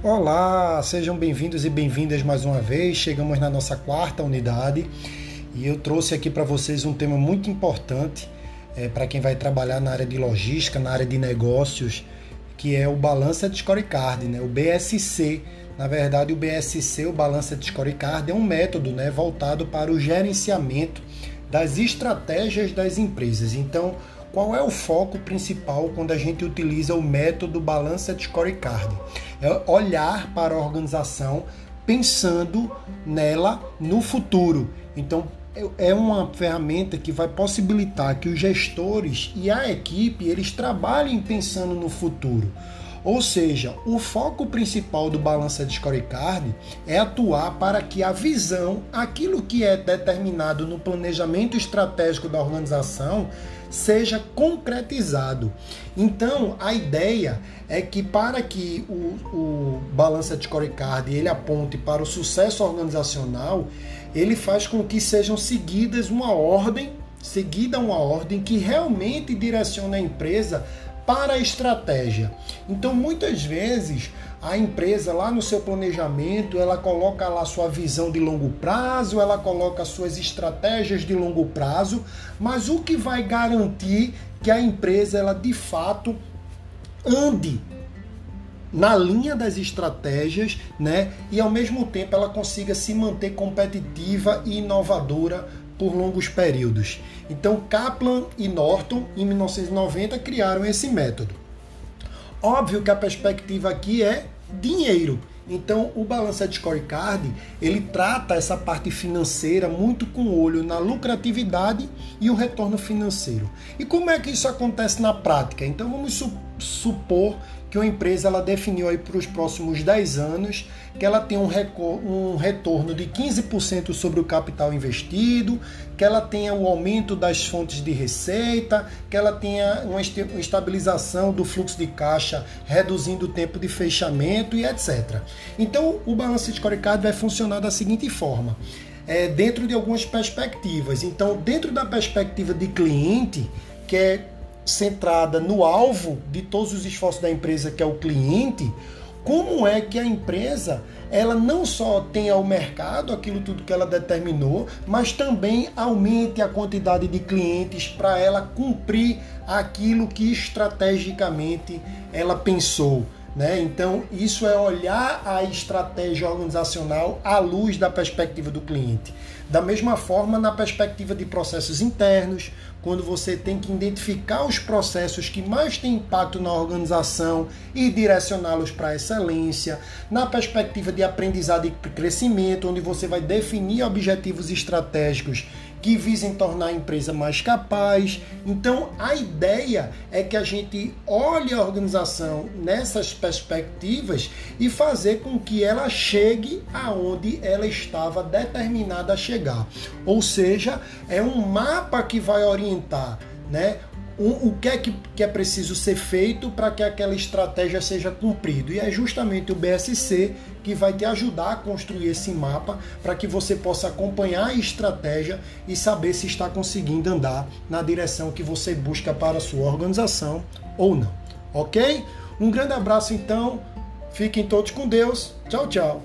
Olá, sejam bem-vindos e bem-vindas mais uma vez. Chegamos na nossa quarta unidade e eu trouxe aqui para vocês um tema muito importante é, para quem vai trabalhar na área de logística, na área de negócios, que é o Balança de Scorecard, né? o BSC. Na verdade, o BSC, o Balança de Scorecard, é um método né, voltado para o gerenciamento das estratégias das empresas. Então, qual é o foco principal quando a gente utiliza o método balança de scorecard? É olhar para a organização pensando nela no futuro. Então, é uma ferramenta que vai possibilitar que os gestores e a equipe eles trabalhem pensando no futuro. Ou seja, o foco principal do balança de scorecard é atuar para que a visão, aquilo que é determinado no planejamento estratégico da organização, seja concretizado. Então, a ideia é que para que o, o balança de scorecard ele aponte para o sucesso organizacional, ele faz com que sejam seguidas uma ordem, seguida uma ordem que realmente direciona a empresa para a estratégia. Então, muitas vezes, a empresa lá no seu planejamento, ela coloca lá sua visão de longo prazo, ela coloca suas estratégias de longo prazo, mas o que vai garantir que a empresa ela de fato ande na linha das estratégias, né? E ao mesmo tempo ela consiga se manter competitiva e inovadora por longos períodos. Então, Kaplan e Norton, em 1990, criaram esse método. Óbvio que a perspectiva aqui é dinheiro. Então, o balança de scorecard, ele trata essa parte financeira muito com olho na lucratividade e o retorno financeiro. E como é que isso acontece na prática? Então, vamos supor que uma empresa ela definiu aí para os próximos 10 anos que ela tem um, um retorno de 15% sobre o capital investido, que ela tenha o aumento das fontes de receita, que ela tenha uma estabilização do fluxo de caixa, reduzindo o tempo de fechamento e etc. Então, o balanço de scorecard vai funcionar da seguinte forma. É, dentro de algumas perspectivas. Então, dentro da perspectiva de cliente, que é centrada no alvo de todos os esforços da empresa, que é o cliente, como é que a empresa ela não só tenha o mercado, aquilo tudo que ela determinou, mas também aumente a quantidade de clientes para ela cumprir aquilo que estrategicamente ela pensou. Né? Então, isso é olhar a estratégia organizacional à luz da perspectiva do cliente. Da mesma forma, na perspectiva de processos internos, quando você tem que identificar os processos que mais têm impacto na organização e direcioná-los para a excelência, na perspectiva de aprendizado e crescimento, onde você vai definir objetivos estratégicos que visem tornar a empresa mais capaz. Então, a ideia é que a gente olhe a organização nessas perspectivas e fazer com que ela chegue aonde ela estava determinada a chegar. Ou seja, é um mapa que vai orientar né, o, o que, é que, que é preciso ser feito para que aquela estratégia seja cumprida. E é justamente o BSC que vai te ajudar a construir esse mapa para que você possa acompanhar a estratégia e saber se está conseguindo andar na direção que você busca para a sua organização ou não. Ok? Um grande abraço então, fiquem todos com Deus. Tchau, tchau.